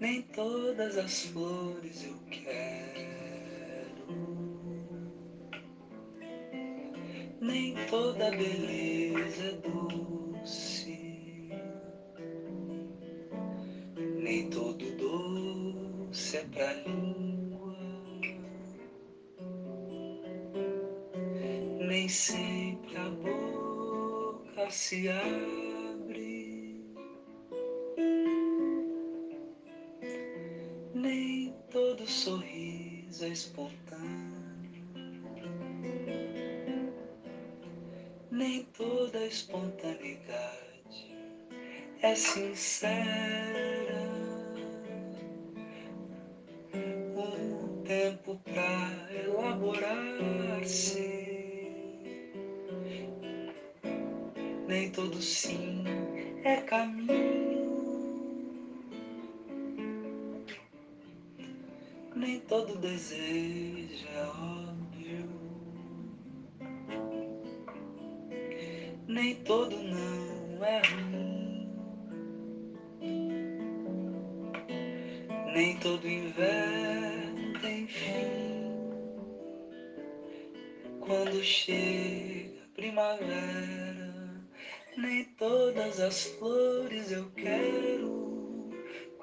Nem todas as flores eu quero. Nem toda beleza é doce. Nem todo doce é pra língua. Nem sempre a boca se abre. Sorriso espontâneo. nem toda espontaneidade é sincera. Um tempo pra elaborar-se. Nem todo sim é caminho. Nem todo desejo é óbvio. nem todo não é ruim, nem todo inverno tem fim. Quando chega a primavera, nem todas as flores eu quero.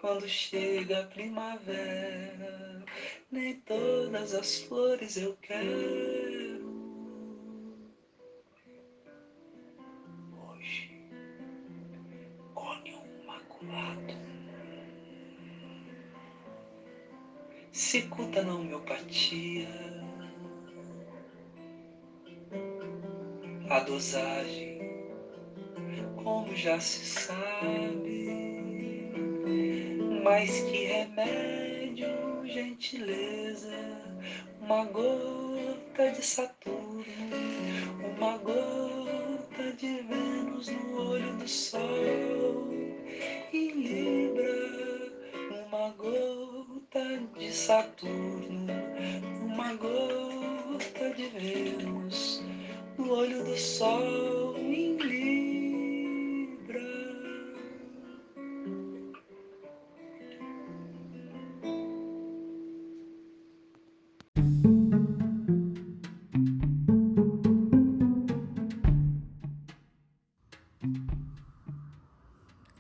Quando chega a primavera, nem todas as flores eu quero. cicuta na homeopatia. A dosagem, como já se sabe, mais que remédio, gentileza, uma gota de Saturno, uma gota de Vênus no olho do Sol, em Libra, uma gota de Saturno, uma gota de Vênus, no olho do Sol em Libra.